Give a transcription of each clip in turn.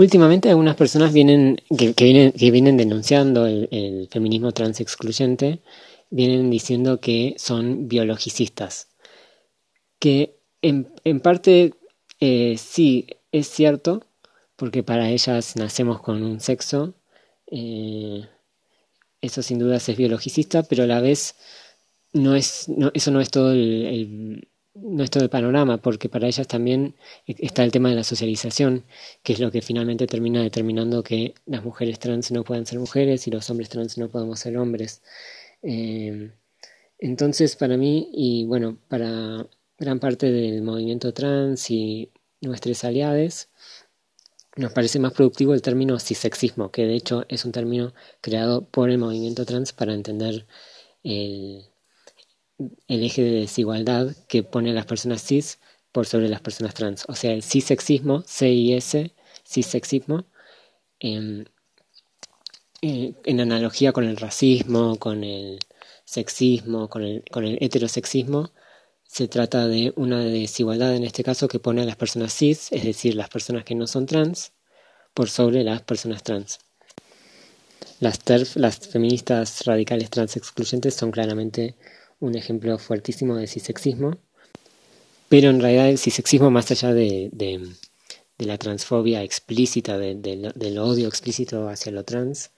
Últimamente algunas personas vienen que, vienen, denunciando el, feminismo trans excluyente, vienen diciendo que son biologicistas. Que en, en parte eh, sí es cierto, porque para ellas nacemos con un sexo, eh, eso sin duda es biologicista, pero a la vez no es, no, eso no es todo el, el panorama, porque para ellas también está el tema de la socialización, que es lo que finalmente termina determinando que las mujeres trans no puedan ser mujeres y los hombres trans no podemos ser hombres. Eh, entonces, para mí, y bueno, para gran parte del movimiento trans y nuestros aliados, nos parece más productivo el término cisexismo, que de hecho es un término creado por el movimiento trans para entender el, el eje de desigualdad que pone a las personas cis por sobre las personas trans. O sea, el cisexismo, C-I-S, cisexismo, en, eh, en analogía con el racismo, con el sexismo, con el, con el heterosexismo, se trata de una desigualdad en este caso que pone a las personas cis, es decir, las personas que no son trans, por sobre las personas trans. Las las feministas radicales trans excluyentes, son claramente un ejemplo fuertísimo de cisexismo, pero en realidad el cisexismo, más allá de, de, la transfobia explícita, del odio explícito hacia lo trans,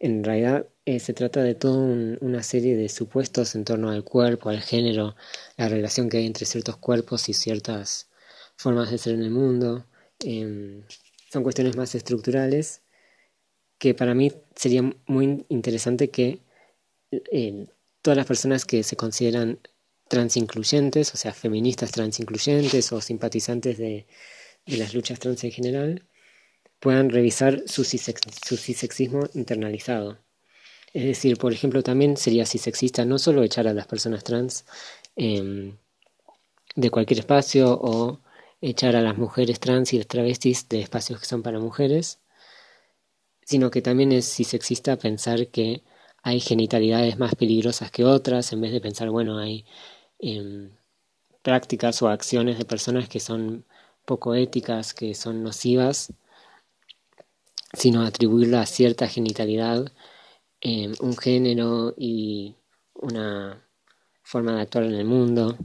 en realidad eh, se trata de toda una serie de supuestos en torno al cuerpo, al género, la relación que hay entre ciertos cuerpos y ciertas formas de ser en el mundo. Em, son cuestiones más estructurales que para mí sería muy interesante que eh, todas las personas que se consideran transincluyentes, o sea, feministas transincluyentes o simpatizantes de, las luchas trans en general, puedan revisar su, su cisexismo internalizado. Es decir, por ejemplo, también sería cisexista no solo echar a las personas trans em, de cualquier espacio o echar a las mujeres trans y las travestis de espacios que son para mujeres, sino que también es cisexista pensar que hay genitalidades más peligrosas que otras, en vez de pensar, bueno, hay em, prácticas o acciones de personas que son poco éticas, que son nocivas, sino atribuirle a cierta genitalidad em, un género y una forma de actuar en el mundo.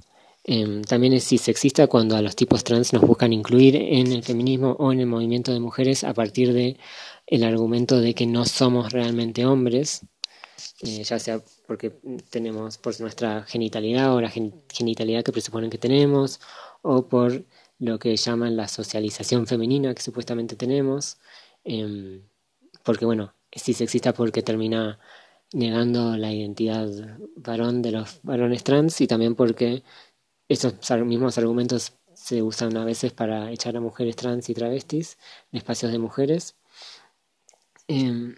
Em, también es cisexista cuando a los tipos trans nos buscan incluir en el feminismo o en el movimiento de mujeres a partir de el argumento de que no somos realmente hombres, eh, ya sea porque tenemos por nuestra genitalidad o la genitalidad que presuponen que tenemos, o por lo que llaman la socialización femenina que supuestamente tenemos, Em, porque bueno, sí sexista porque termina negando la identidad varón de los varones trans y también porque esos mismos argumentos se usan a veces para echar a mujeres trans y travestis en espacios de mujeres. Em,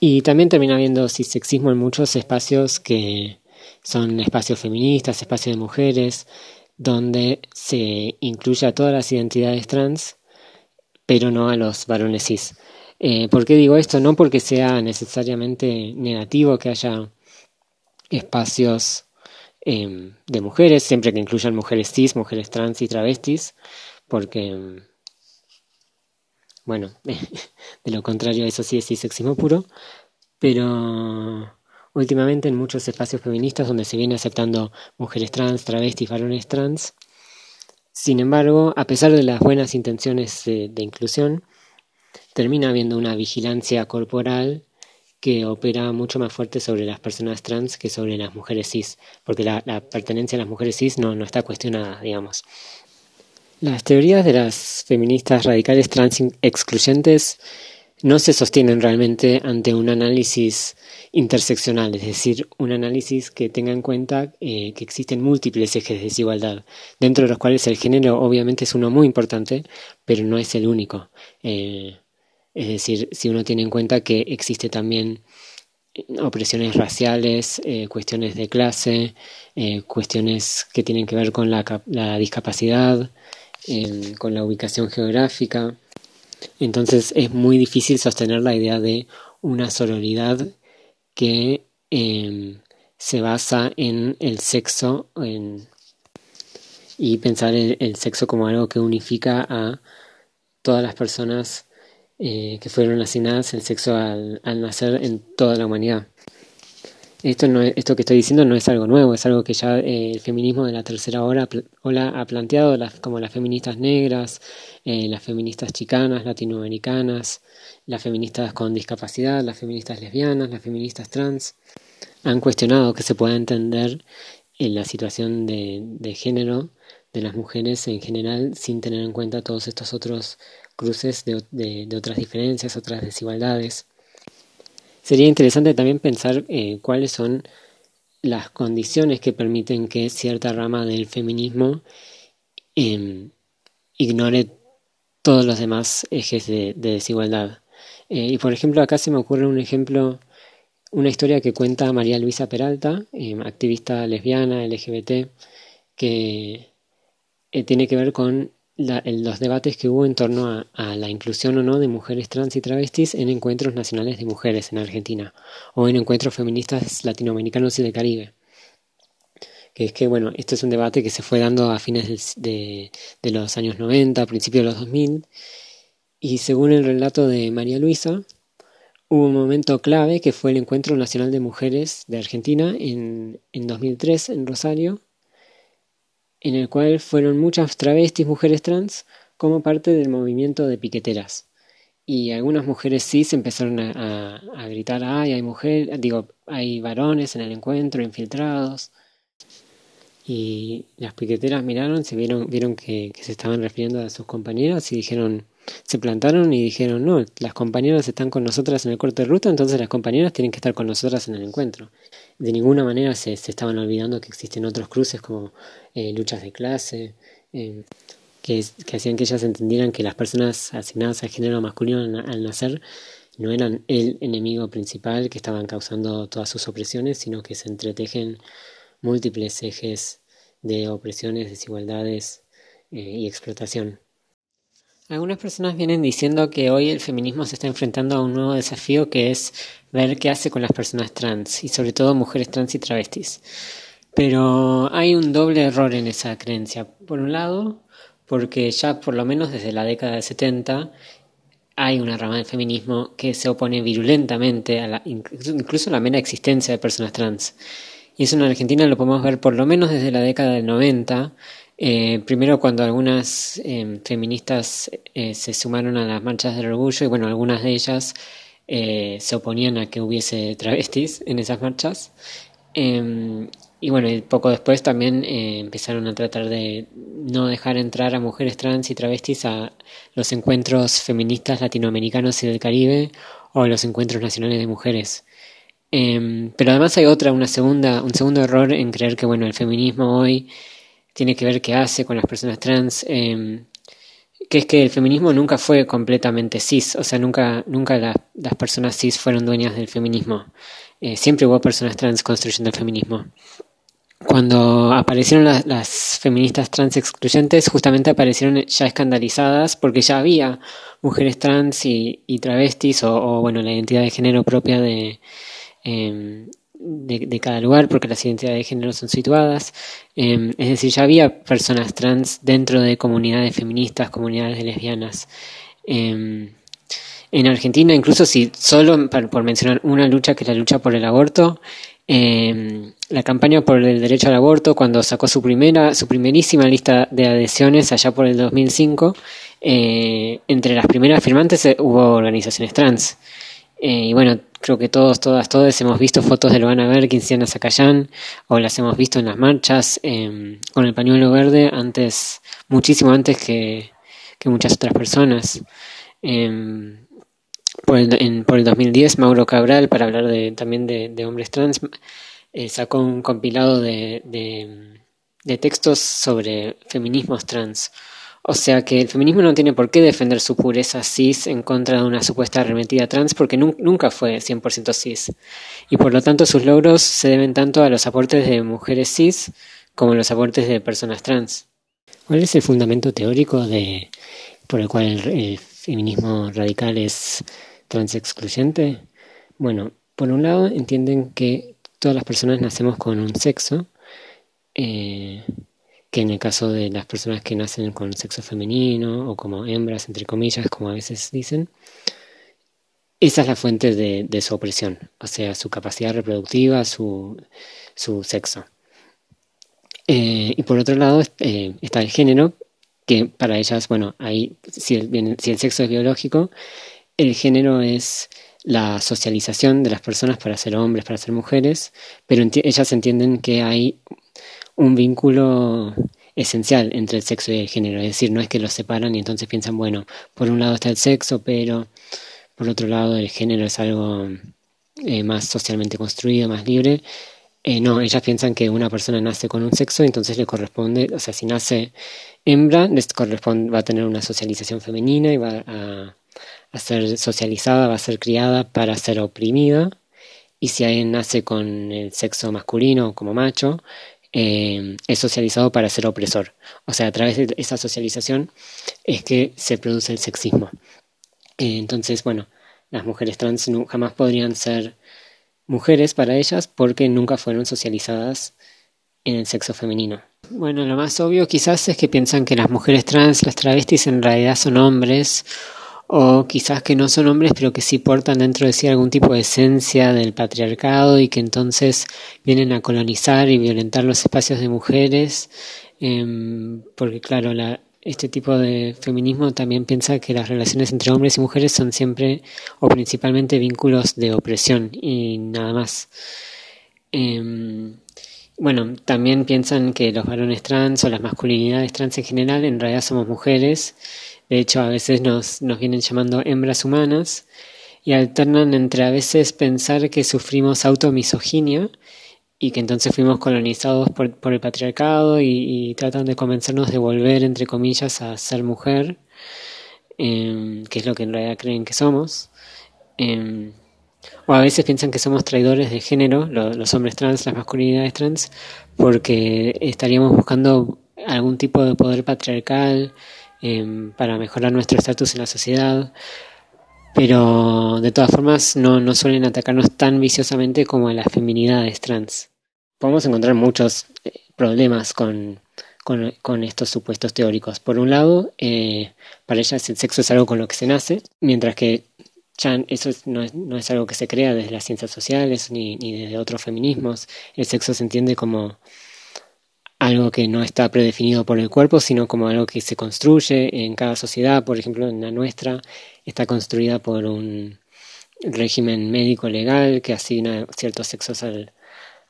y también termina habiendo cisexismo en muchos espacios que son espacios feministas, espacios de mujeres, donde se incluye a todas las identidades trans pero no a los varones cis. Eh, ¿Por qué digo esto? No porque sea necesariamente negativo que haya espacios em, de mujeres, siempre que incluyan mujeres cis, mujeres trans y travestis, porque, em, bueno, de lo contrario eso sí es cisexismo puro, pero últimamente en muchos espacios feministas donde se viene aceptando mujeres trans, travestis, varones trans, sin embargo, a pesar de las buenas intenciones de, inclusión, termina habiendo una vigilancia corporal que opera mucho más fuerte sobre las personas trans que sobre las mujeres cis, porque la, pertenencia a las mujeres cis no, no está cuestionada, digamos. Las teorías de las feministas radicales trans excluyentes no se sostienen realmente ante un análisis interseccional, es decir, un análisis que tenga en cuenta eh, que existen múltiples ejes de desigualdad, dentro de los cuales el género obviamente es uno muy importante, pero no es el único. Eh, es decir, si uno tiene en cuenta que existe también eh, opresiones raciales, cuestiones de clase, cuestiones que tienen que ver con la, la discapacidad, con la ubicación geográfica. Entonces es muy difícil sostener la idea de una sororidad que em, se basa en el sexo y pensar el, sexo como algo que unifica a todas las personas eh, que fueron asignadas el sexo al, nacer en toda la humanidad. Esto, no, esto que estoy diciendo no es algo nuevo, es algo que ya eh, el feminismo de la tercera ola, ha planteado, como las feministas negras, eh, las feministas chicanas, latinoamericanas, las feministas con discapacidad, las feministas lesbianas, las feministas trans, han cuestionado que se pueda entender en la situación de género de las mujeres en general sin tener en cuenta todos estos otros cruces de, otras diferencias, otras desigualdades. Sería interesante también pensar eh, cuáles son las condiciones que permiten que cierta rama del feminismo em, ignore todos los demás ejes de, desigualdad. Eh, y por ejemplo, acá se me ocurre un ejemplo, una historia que cuenta María Luisa Peralta, em, activista lesbiana, LGBT, que eh, tiene que ver con los debates que hubo en torno a, la inclusión o no de mujeres trans y travestis en encuentros nacionales de mujeres en Argentina o en encuentros feministas latinoamericanos y del Caribe. Que es que, bueno, esto es un debate que se fue dando a fines de, de los años 90, a principios de los 2000, y según el relato de María Luisa, hubo un momento clave que fue el Encuentro Nacional de Mujeres de Argentina en, en 2003 en Rosario, en el cual fueron muchas travestis mujeres trans como parte del movimiento de piqueteras. Y algunas mujeres cis empezaron a, gritar, ay, hay mujeres, digo, hay varones en el encuentro, infiltrados. Y las piqueteras miraron, se vieron, vieron que, que se estaban refiriendo a sus compañeras y dijeron, se plantaron y dijeron, no, las compañeras están con nosotras en el corte de ruta, entonces las compañeras tienen que estar con nosotras en el encuentro. De ninguna manera se, se estaban olvidando que existen otros cruces como eh, luchas de clase, eh, que, que, hacían que ellas entendieran que las personas asignadas al género masculino al, nacer no eran el enemigo principal que estaban causando todas sus opresiones, sino que se entretejen múltiples ejes de opresiones, desigualdades eh, y explotación. Algunas personas vienen diciendo que hoy el feminismo se está enfrentando a un nuevo desafío que es ver qué hace con las personas trans y sobre todo mujeres trans y travestis. Pero hay un doble error en esa creencia. Por un lado, porque ya por lo menos desde la década de 70 hay una rama del feminismo que se opone virulentamente a la, incluso a la mera existencia de personas trans. Y eso en Argentina lo podemos ver por lo menos desde la década del 90, eh, primero cuando algunas em, feministas eh, se sumaron a las marchas del orgullo y bueno, algunas de ellas eh, se oponían a que hubiese travestis en esas marchas. Em, y bueno, poco después también empezaron a tratar de no dejar entrar a mujeres trans y travestis a los encuentros feministas latinoamericanos y del Caribe o a los encuentros nacionales de mujeres. Em, pero además hay otra, una segunda, un segundo error en creer que bueno, el feminismo hoy tiene que ver qué hace con las personas trans, em, que es que el feminismo nunca fue completamente cis, o sea, nunca, nunca las personas cis fueron dueñas del feminismo. Eh, siempre hubo personas trans construyendo el feminismo. Cuando aparecieron las, feministas trans excluyentes, justamente aparecieron ya escandalizadas porque ya había mujeres trans y, travestis o, bueno, la identidad de género propia de, em, de, cada lugar, porque las identidades de género son situadas. Em, es decir, ya había personas trans dentro de comunidades feministas, comunidades lesbianas. Em, en Argentina, incluso si solo por, mencionar una lucha que es la lucha por el aborto, em, la campaña por el derecho al aborto, cuando sacó su primera, su primerísima lista de adhesiones allá por el 2005, eh, entre las primeras firmantes eh, hubo organizaciones trans. Eh, y bueno, creo que todos, todas, todos hemos visto fotos de Luana Berkins y Ana Zacayán, o las hemos visto en las marchas em, con el pañuelo verde antes, muchísimo antes que, muchas otras personas. Em, por, el, en, por el 2010, Mauro Cabral, para hablar de, también de, hombres trans, eh, sacó un compilado de, de textos sobre feminismos trans. O sea que el feminismo no tiene por qué defender su pureza cis en contra de una supuesta arremetida trans porque nunca fue 100% cis. Y por lo tanto sus logros se deben tanto a los aportes de mujeres cis como a los aportes de personas trans. ¿Cuál es el fundamento teórico de, por el cual el, feminismo radical es transexcluyente? Bueno, por un lado entienden que todas las personas nacemos con un sexo, eh, que en el caso de las personas que nacen con sexo femenino o como hembras, entre comillas, como a veces dicen, esa es la fuente de, su opresión, o sea, su capacidad reproductiva, su, sexo. Eh, y por otro lado eh, está el género, que para ellas, bueno, ahí, si el sexo es biológico, el género es la socialización de las personas para ser hombres, para ser mujeres, pero ellas entienden que hay un vínculo esencial entre el sexo y el género, es decir, no es que los separan y entonces piensan, bueno, por un lado está el sexo, pero por otro lado el género es algo eh, más socialmente construido, más libre. Eh, no, ellas piensan que una persona nace con un sexo, entonces le corresponde, o sea, si nace hembra, les corresponde, va a tener una socialización femenina y va a a ser socializada, va a ser criada para ser oprimida. Y si alguien nace con el sexo masculino como macho, eh, es socializado para ser opresor. O sea, a través de esa socialización es que se produce el sexismo. Entonces, bueno, las mujeres trans jamás podrían ser mujeres para ellas porque nunca fueron socializadas en el sexo femenino. Bueno, lo más obvio quizás es que piensan que las mujeres trans, las travestis en realidad son hombres o quizás que no son hombres pero que sí portan dentro de sí algún tipo de esencia del patriarcado y que entonces vienen a colonizar y violentar los espacios de mujeres, em, porque claro, la, este tipo de feminismo también piensa que las relaciones entre hombres y mujeres son siempre o principalmente vínculos de opresión y nada más. Em, bueno, también piensan que los varones trans o las masculinidades trans en general en realidad somos mujeres de hecho, a veces nos, nos vienen llamando hembras humanas y alternan entre a veces pensar que sufrimos automisoginia y que entonces fuimos colonizados por, por el patriarcado y, tratan de convencernos de volver, entre comillas, a ser mujer, em, que es lo que en realidad creen que somos. Em, o a veces piensan que somos traidores de género, los hombres trans, las masculinidades trans, porque estaríamos buscando algún tipo de poder patriarcal Em, para mejorar nuestro estatus en la sociedad, pero de todas formas no, no suelen atacarnos tan viciosamente como las feminidades trans. Podemos encontrar muchos eh, problemas con, con, estos supuestos teóricos. Por un lado, eh, para ellas el sexo es algo con lo que se nace, mientras que ya eso no, es, no, es, algo que se crea desde las ciencias sociales ni, ni desde otros feminismos. El sexo se entiende como algo que no está predefinido por el cuerpo, sino como algo que se construye en cada sociedad, por ejemplo, en la nuestra está construida por un régimen médico legal que asigna ciertos sexos al,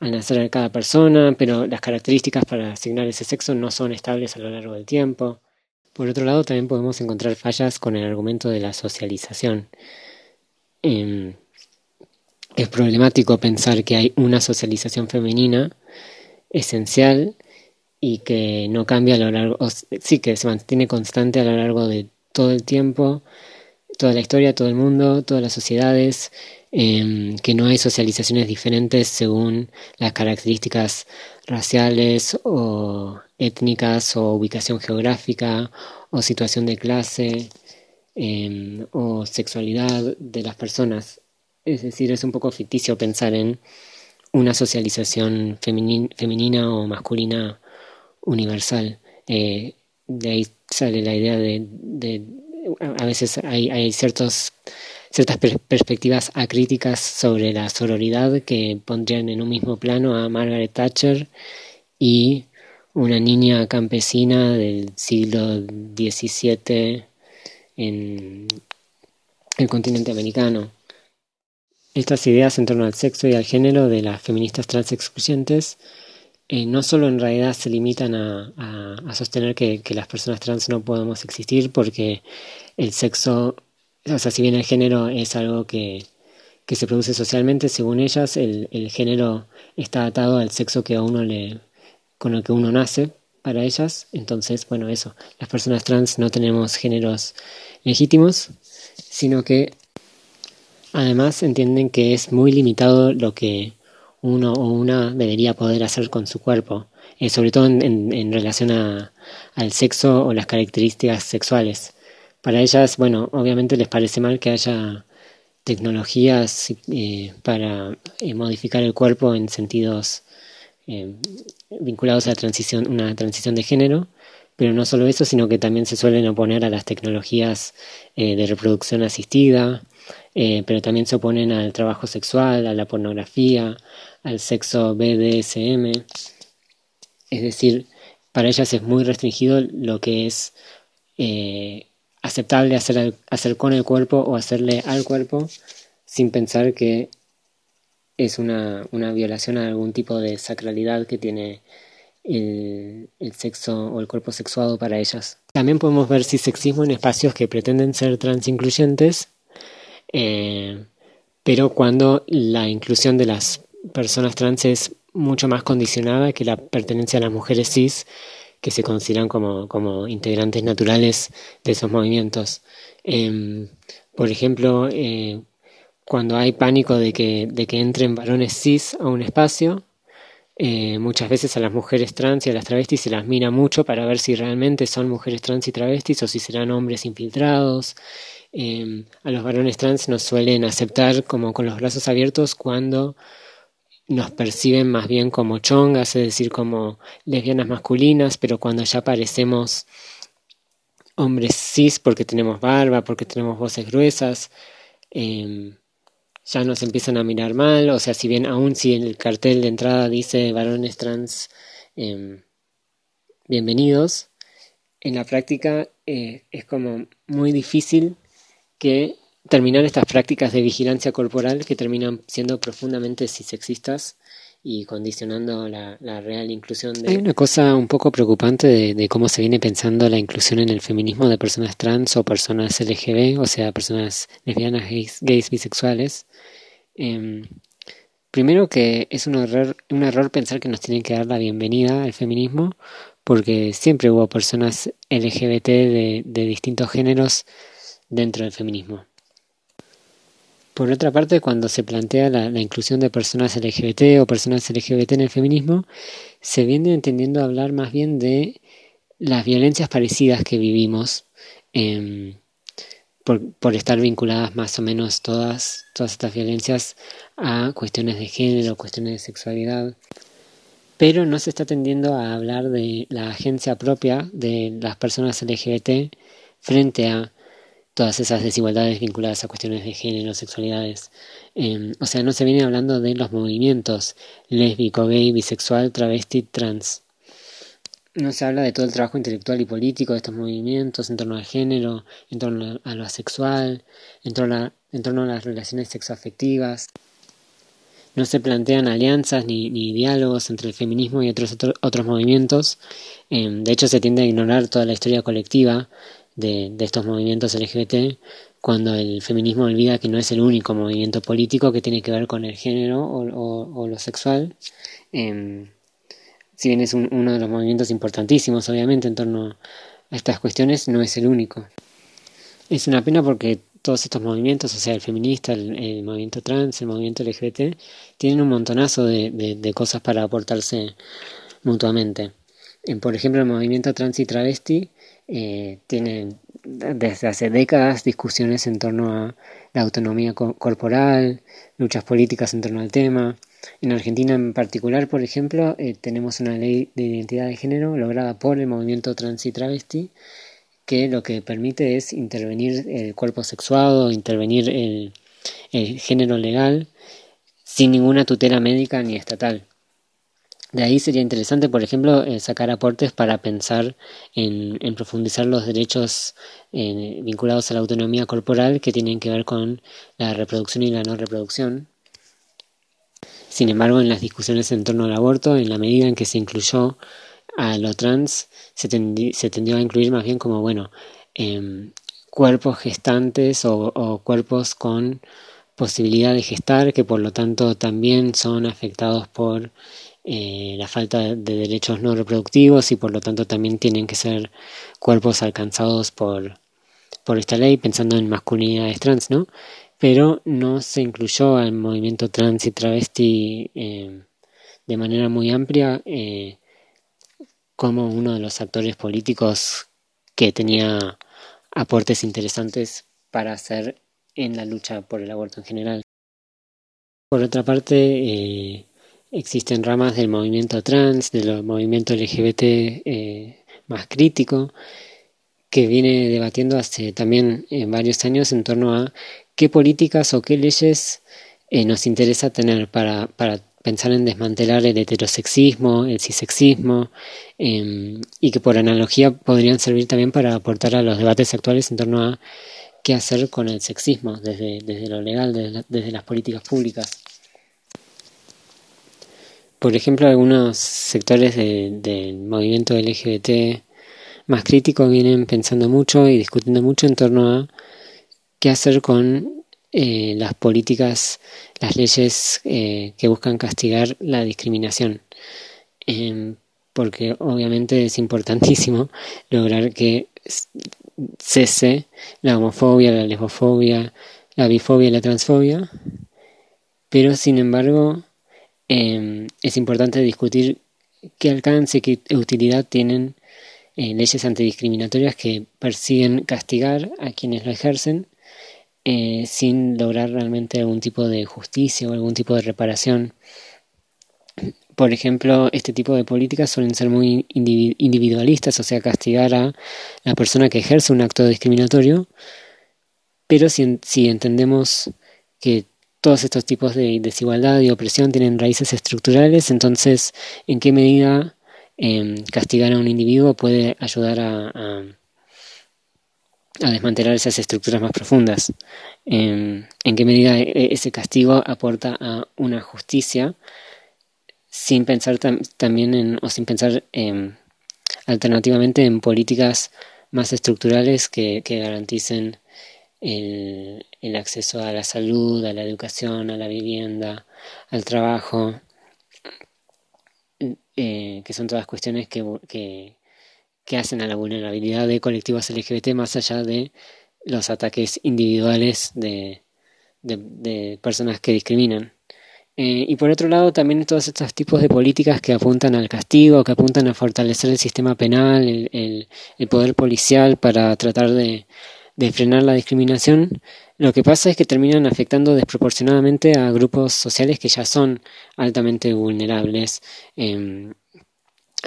nacer de cada persona, pero las características para asignar ese sexo no son estables a lo largo del tiempo. Por otro lado, también podemos encontrar fallas con el argumento de la socialización. Em, es problemático pensar que hay una socialización femenina esencial y que no cambia a lo largo, sí que se mantiene constante a lo largo de todo el tiempo, toda la historia, todo el mundo, todas las sociedades, em, que no hay socializaciones diferentes según las características raciales o étnicas o ubicación geográfica o situación de clase em, o sexualidad de las personas. Es decir, es un poco ficticio pensar en una socialización femenina o masculina universal. Eh, de ahí sale la idea de, a veces hay, ciertas perspectivas acríticas sobre la sororidad que pondrían en un mismo plano a Margaret Thatcher y una niña campesina del siglo XVII en el continente americano. Estas ideas en torno al sexo y al género de las feministas trans excluyentes eh, no solo en realidad se limitan a, a, sostener que, que, las personas trans no podemos existir porque el sexo, o sea, si bien el género es algo que, que se produce socialmente, según ellas, el, el, género está atado al sexo que a uno le, con el que uno nace para ellas. Entonces, bueno, eso, las personas trans no tenemos géneros legítimos, sino que además entienden que es muy limitado lo que uno o una debería poder hacer con su cuerpo, eh, sobre todo en, relación a, al sexo o las características sexuales. Para ellas, bueno, obviamente les parece mal que haya tecnologías eh, para eh, modificar el cuerpo en sentidos vinculados a transición, una transición de género, pero no solo eso, sino que también se suelen oponer a las tecnologías de reproducción asistida, pero también se oponen al trabajo sexual, a la pornografía, al sexo BDSM. Es decir, para ellas es muy restringido lo que es eh, aceptable hacer, hacer con el cuerpo o hacerle al cuerpo sin pensar que es una, una violación a algún tipo de sacralidad que tiene el, el, sexo o el cuerpo sexuado para ellas. También podemos ver cisexismo en espacios que pretenden ser transincluyentes, eh, pero cuando la inclusión de las personas trans es mucho más condicionada que la pertenencia a las mujeres cis que se consideran como, como integrantes naturales de esos movimientos. Em, por ejemplo, eh, cuando hay pánico de que, de que entren varones cis a un espacio, eh, muchas veces a las mujeres trans y a las travestis se las mira mucho para ver si realmente son mujeres trans y travestis o si serán hombres infiltrados. Em, a los varones trans nos suelen aceptar como con los brazos abiertos cuando nos perciben más bien como chongas, es decir, como lesbianas masculinas, pero cuando ya parecemos hombres cis porque tenemos barba, porque tenemos voces gruesas, em, ya nos empiezan a mirar mal, o sea, si bien aún si en el cartel de entrada dice varones trans em, bienvenidos, en la práctica eh, es como muy difícil que terminar estas prácticas de vigilancia corporal que terminan siendo profundamente cisexistas y condicionando la, real inclusión de... Hay una cosa un poco preocupante de, cómo se viene pensando la inclusión en el feminismo de personas trans o personas LGB, o sea, personas lesbianas, gays, bisexuales. Em, primero que es un error, un error pensar que nos tienen que dar la bienvenida al feminismo, porque siempre hubo personas LGBT de distintos géneros dentro del feminismo. Por otra parte, cuando se plantea la, inclusión de personas LGBT o personas LGBT en el feminismo, se viene entendiendo hablar más bien de las violencias parecidas que vivimos em, por, estar vinculadas más o menos todas, todas estas violencias a cuestiones de género, cuestiones de sexualidad. Pero no se está tendiendo a hablar de la agencia propia de las personas LGBT frente a todas esas desigualdades vinculadas a cuestiones de género, sexualidades. Em, o sea, no se viene hablando de los movimientos lésbico, gay, bisexual, travesti, trans. No se habla de todo el trabajo intelectual y político de estos movimientos en torno al género, en torno a lo asexual, en torno a, las relaciones sexoafectivas. No se plantean alianzas ni, ni diálogos entre el feminismo y otros, otros movimientos. Em, de hecho, se tiende a ignorar toda la historia colectiva de, estos movimientos LGBT cuando el feminismo olvida que no es el único movimiento político que tiene que ver con el género o, lo sexual. Eh, si bien es uno de los movimientos importantísimos, obviamente, en torno a estas cuestiones, no es el único. Es una pena porque todos estos movimientos, o sea, el feminista, el, movimiento trans, el movimiento LGBT, tienen un montonazo de cosas para aportarse mutuamente. Por ejemplo, el movimiento trans y travesti eh, tienen desde hace décadas discusiones en torno a la autonomía corporal, luchas políticas en torno al tema. En Argentina en particular, por ejemplo, eh, tenemos una ley de identidad de género lograda por el movimiento trans y travesti que lo que permite es intervenir el cuerpo sexuado, intervenir el género legal sin ninguna tutela médica ni estatal. De ahí sería interesante, por ejemplo, eh, sacar aportes para pensar en, profundizar los derechos eh, vinculados a la autonomía corporal que tienen que ver con la reproducción y la no reproducción. Sin embargo, en las discusiones en torno al aborto, en la medida en que se incluyó a lo trans, se, tendió a incluir más bien como, bueno, em, cuerpos gestantes o cuerpos con posibilidad de gestar, que por lo tanto también son afectados por eh, la falta de derechos no reproductivos y por lo tanto también tienen que ser cuerpos alcanzados por, por esta ley, pensando en masculinidades trans, ¿no? Pero no se incluyó al movimiento trans y travesti eh, de manera muy amplia eh, como uno de los actores políticos que tenía aportes interesantes para hacer en la lucha por el aborto en general. Por otra parte, existen ramas del movimiento trans, del movimiento LGBT eh, más crítico, que viene debatiendo hace también en varios años en torno a qué políticas o qué leyes eh, nos interesa tener para, para, pensar en desmantelar el heterosexismo, el cisexismo, em, y que por analogía podrían servir también para aportar a los debates actuales en torno a qué hacer con el sexismo desde, desde lo legal, desde, las políticas públicas. Por ejemplo, algunos sectores del movimiento LGBT más crítico vienen pensando mucho y discutiendo mucho en torno a qué hacer con eh, las políticas, las leyes eh, que buscan castigar la discriminación. Em, porque obviamente es importantísimo lograr que cese la homofobia, la lesbofobia, la bifobia y la transfobia, pero sin embargo em, es importante discutir qué alcance, qué utilidad tienen eh, leyes antidiscriminatorias que persiguen castigar a quienes lo ejercen eh, sin lograr realmente algún tipo de justicia o algún tipo de reparación. Por ejemplo, este tipo de políticas suelen ser muy individualistas, o sea, castigar a la persona que ejerce un acto discriminatorio, pero si, si entendemos que todos estos tipos de desigualdad y opresión tienen raíces estructurales, entonces, ¿en qué medida eh, castigar a un individuo puede ayudar a, a, desmantelar esas estructuras más profundas? Em, ¿En qué medida e, ese castigo aporta a una justicia sin pensar también en, o sin pensar alternativamente en políticas más estructurales que, garanticen el, el, acceso a la salud, a la educación, a la vivienda, al trabajo, eh, que son todas cuestiones que, que, hacen a la vulnerabilidad de colectivos LGBT más allá de los ataques individuales de, personas que discriminan. Eh, y por otro lado, también todos estos tipos de políticas que apuntan al castigo, que apuntan a fortalecer el sistema penal, el, poder policial para tratar de, frenar la discriminación, lo que pasa es que terminan afectando desproporcionadamente a grupos sociales que ya son altamente vulnerables. Eh,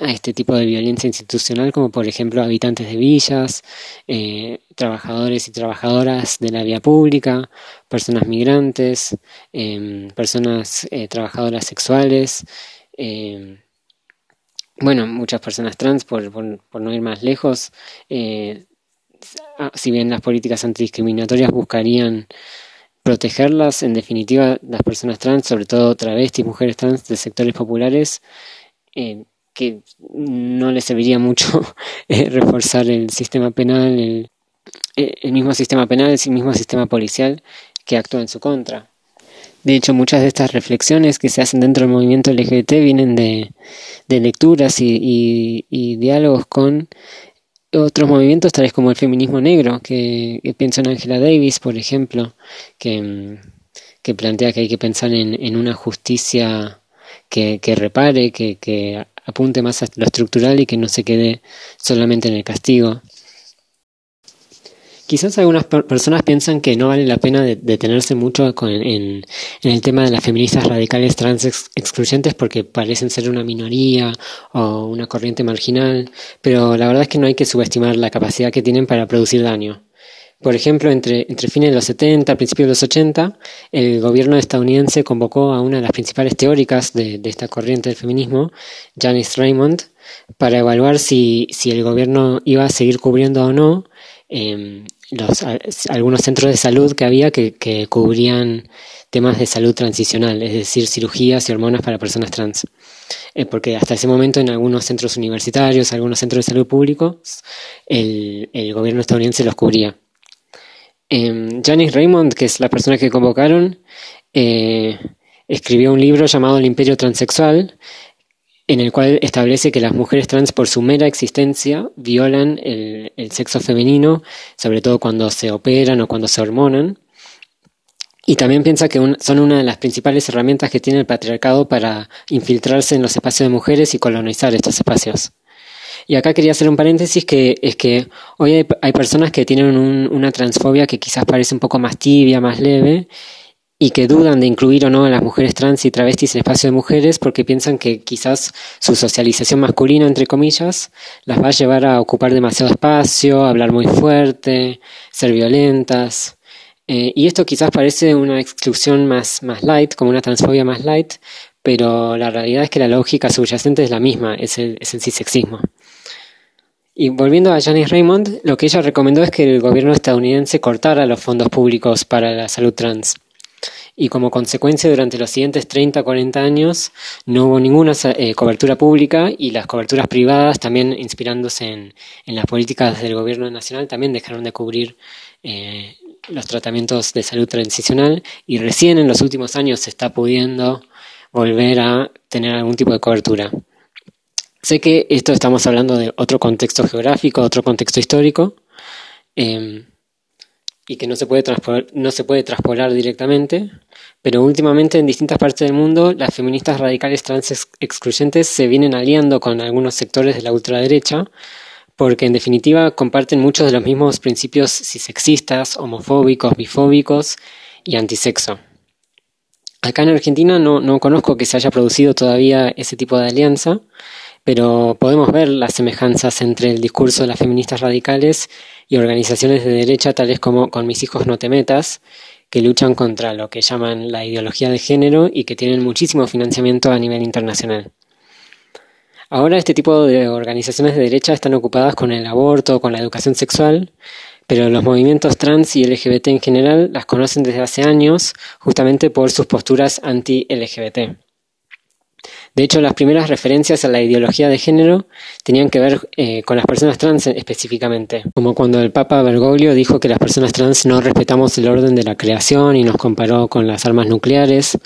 a este tipo de violencia institucional, como por ejemplo habitantes de villas, eh, trabajadores y trabajadoras de la vía pública, personas migrantes, em, personas eh, trabajadoras sexuales, em, bueno, muchas personas trans, por, no ir más lejos, eh, si bien las políticas antidiscriminatorias buscarían protegerlas, en definitiva las personas trans, sobre todo travestis, mujeres trans de sectores populares, que no le serviría mucho eh, reforzar el sistema penal, el, eh, el, mismo sistema penal, el mismo sistema policial que actúa en su contra. De hecho, muchas de estas reflexiones que se hacen dentro del movimiento LGBT vienen de, de lecturas y, diálogos con otros movimientos, tales como el feminismo negro, que, pienso en Angela Davis, por ejemplo, que, que plantea que hay que pensar en, en una justicia que, que repare, que apunte más a lo estructural y que no se quede solamente en el castigo. Quizás algunas personas piensan que no vale la pena detenerse mucho en, el tema de las feministas radicales trans excluyentes porque parecen ser una minoría o una corriente marginal, pero la verdad es que no hay que subestimar la capacidad que tienen para producir daño. Por ejemplo, entre, fines de los 70 y principios de los 80, el gobierno estadounidense convocó a una de las principales teóricas de, esta corriente del feminismo, Janice Raymond, para evaluar si, si el gobierno iba a seguir cubriendo o no em, los, algunos centros de salud que había que, que, cubrían temas de salud transicional, es decir, cirugías y hormonas para personas trans. Eh, porque hasta ese momento en algunos centros universitarios, algunos centros de salud públicos, el, el gobierno estadounidense los cubría. Eh, Janice Raymond, que es la persona que convocaron, eh, escribió un libro llamado El Imperio Transexual, en el cual establece que las mujeres trans por su mera existencia violan el, sexo femenino, sobre todo cuando se operan o cuando se hormonan. Y también piensa que son una de las principales herramientas que tiene el patriarcado para infiltrarse en los espacios de mujeres y colonizar estos espacios. Y acá quería hacer un paréntesis que es que hoy hay, personas que tienen una transfobia que quizás parece un poco más tibia, más leve, y que dudan de incluir o no a las mujeres trans y travestis en espacio de mujeres porque piensan que quizás su socialización masculina, entre comillas, las va a llevar a ocupar demasiado espacio, hablar muy fuerte, ser violentas. Eh, y esto quizás parece una exclusión más, más light, como una transfobia más light, pero la realidad es que la lógica subyacente es la misma, es el, es el cisexismo. Y volviendo a Janice Raymond, lo que ella recomendó es que el gobierno estadounidense cortara los fondos públicos para la salud trans y como consecuencia durante los siguientes 30 40 años no hubo ninguna eh, cobertura pública y las coberturas privadas también inspirándose en, las políticas del gobierno nacional también dejaron de cubrir eh, los tratamientos de salud transicional y recién en los últimos años se está pudiendo volver a tener algún tipo de cobertura. Sé que esto estamos hablando de otro contexto geográfico, otro contexto histórico, em, y que no se puede no se puede directamente, pero últimamente en distintas partes del mundo las feministas radicales trans excluyentes se vienen aliando con algunos sectores de la ultraderecha porque en definitiva comparten muchos de los mismos principios cisexistas, homofóbicos, bifóbicos y antisexo. Acá en Argentina no, no conozco que se haya producido todavía ese tipo de alianza, pero podemos ver las semejanzas entre el discurso de las feministas radicales y organizaciones de derecha tales como Con mis hijos no te metas, que luchan contra lo que llaman la ideología de género y que tienen muchísimo financiamiento a nivel internacional. Ahora este tipo de organizaciones de derecha están ocupadas con el aborto, con la educación sexual, pero los movimientos trans y LGBT en general las conocen desde hace años justamente por sus posturas anti-LGBT. De hecho, las primeras referencias a la ideología de género tenían que ver eh, con las personas trans específicamente, como cuando el Papa Bergoglio dijo que las personas trans no respetamos el orden de la creación y nos comparó con las armas nucleares,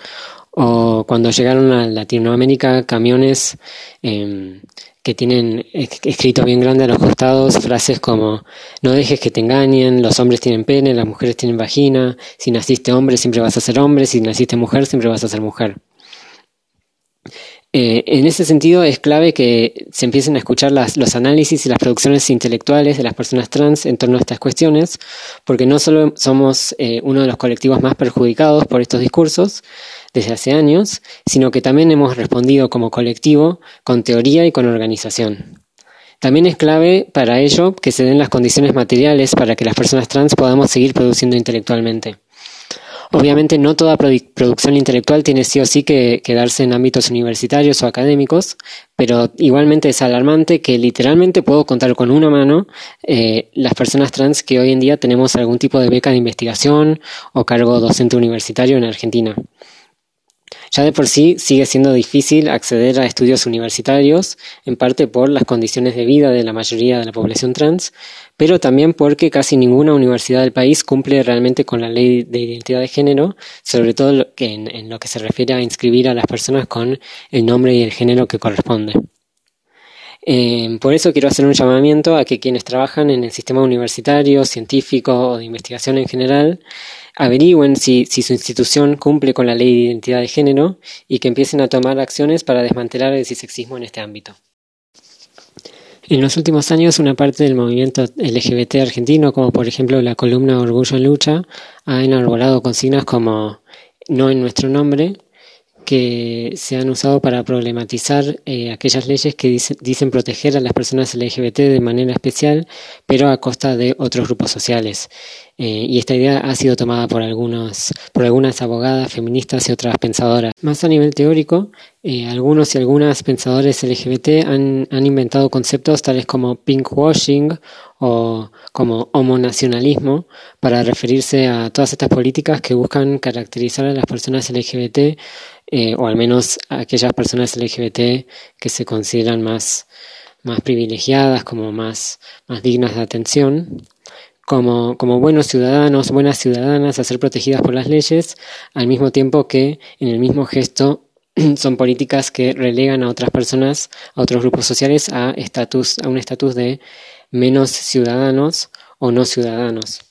o cuando llegaron a Latinoamérica camiones em, que tienen escrito bien grande a los costados frases como no dejes que te engañen, los hombres tienen pene, las mujeres tienen vagina, si naciste hombre siempre vas a ser hombre, si naciste mujer siempre vas a ser mujer. Eh, en ese sentido es clave que se empiecen a escuchar los análisis y las producciones intelectuales de las personas trans en torno a estas cuestiones, porque no solo somos eh, uno de los colectivos más perjudicados por estos discursos desde hace años, sino que también hemos respondido como colectivo con teoría y con organización. También es clave para ello que se den las condiciones materiales para que las personas trans podamos seguir produciendo intelectualmente. Obviamente no toda producción intelectual tiene sí o sí que quedarse en ámbitos universitarios o académicos, pero igualmente es alarmante que literalmente puedo contar con una mano eh, las personas trans que hoy en día tenemos algún tipo de beca de investigación o cargo docente universitario en Argentina. Ya de por sí sigue siendo difícil acceder a estudios universitarios, en parte por las condiciones de vida de la mayoría de la población trans, pero también porque casi ninguna universidad del país cumple realmente con la ley de identidad de género, sobre todo en, lo que se refiere a inscribir a las personas con el nombre y el género que corresponde. Eh, por eso quiero hacer un llamamiento a que quienes trabajan en el sistema universitario, científico o de investigación en general averigüen si, si, su institución cumple con la ley de identidad de género y que empiecen a tomar acciones para desmantelar el cisexismo en este ámbito. En los últimos años, una parte del movimiento LGBT argentino, como por ejemplo la columna Orgullo en Lucha, ha enarbolado consignas como no en nuestro nombre, que se han usado para problematizar eh, aquellas leyes que dicen proteger a las personas LGBT de manera especial, pero a costa de otros grupos sociales. Eh, y esta idea ha sido tomada por, algunos, por algunas abogadas feministas y otras pensadoras. Más a nivel teórico, eh, algunos y algunas pensadores LGBT han, han inventado conceptos tales como pinkwashing o como homonacionalismo para referirse a todas estas políticas que buscan caracterizar a las personas LGBT eh, o al menos aquellas personas LGBT que se consideran más, más privilegiadas, como más, más dignas de atención como, como buenos ciudadanos, buenas ciudadanas a ser protegidas por las leyes, al mismo tiempo que en el mismo gesto son políticas que relegan a otras personas, a otros grupos sociales, a, estatus, a un estatus de menos ciudadanos o no ciudadanos.